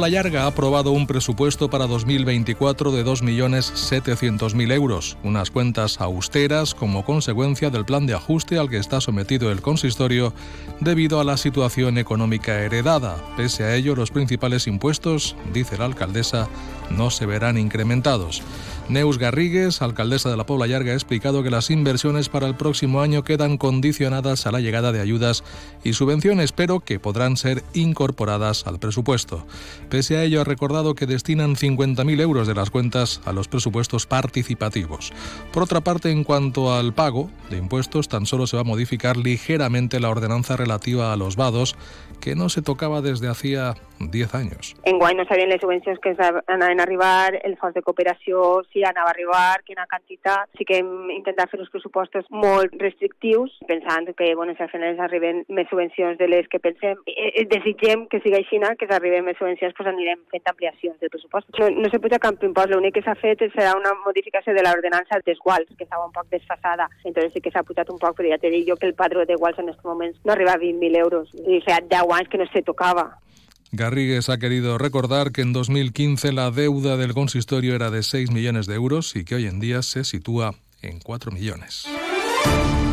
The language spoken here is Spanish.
La Llarga ha aprobado un presupuesto para 2024 de 2.700.000 euros, unas cuentas austeras como consecuencia del plan de ajuste al que está sometido el consistorio debido a la situación económica heredada. Pese a ello, los principales impuestos, dice la alcaldesa, no se verán incrementados. Neus Garrigues, alcaldesa de la Pobla Llarga, ha explicado que las inversiones para el próximo año quedan condicionadas a la llegada de ayudas y subvenciones, pero que podrán ser incorporadas al presupuesto. Pese a ello, ha recordado que destinan 50.000 euros de las cuentas a los presupuestos participativos. Por otra parte, en cuanto al pago de impuestos, tan solo se va a modificar ligeramente la ordenanza relativa a los vados, que no se tocaba desde hacía 10 años. En guany no sabien les subvencions que anaven a arribar, el fons de cooperació, si anava a arribar, quina quantitat. Sí que hem intentat fer uns pressupostos molt restrictius, pensant que bueno, si al final arriben més subvencions de les que pensem. Eh, eh, desitgem que sigui així, que s'arriben més subvencions, doncs anirem fent ampliacions del pressupost. No, no se puja cap impost, l'únic que s'ha fet serà una modificació de l'ordenança dels guals, que estava un poc desfasada. Entonces sí que s'ha pujat un poc, però ja t'he dit jo que el padró de guals en aquests moments no arriba a 20.000 euros. I fa 10 anys que no se tocava. Garrigues ha querido recordar que en 2015 la deuda del consistorio era de 6 millones de euros y que hoy en día se sitúa en 4 millones.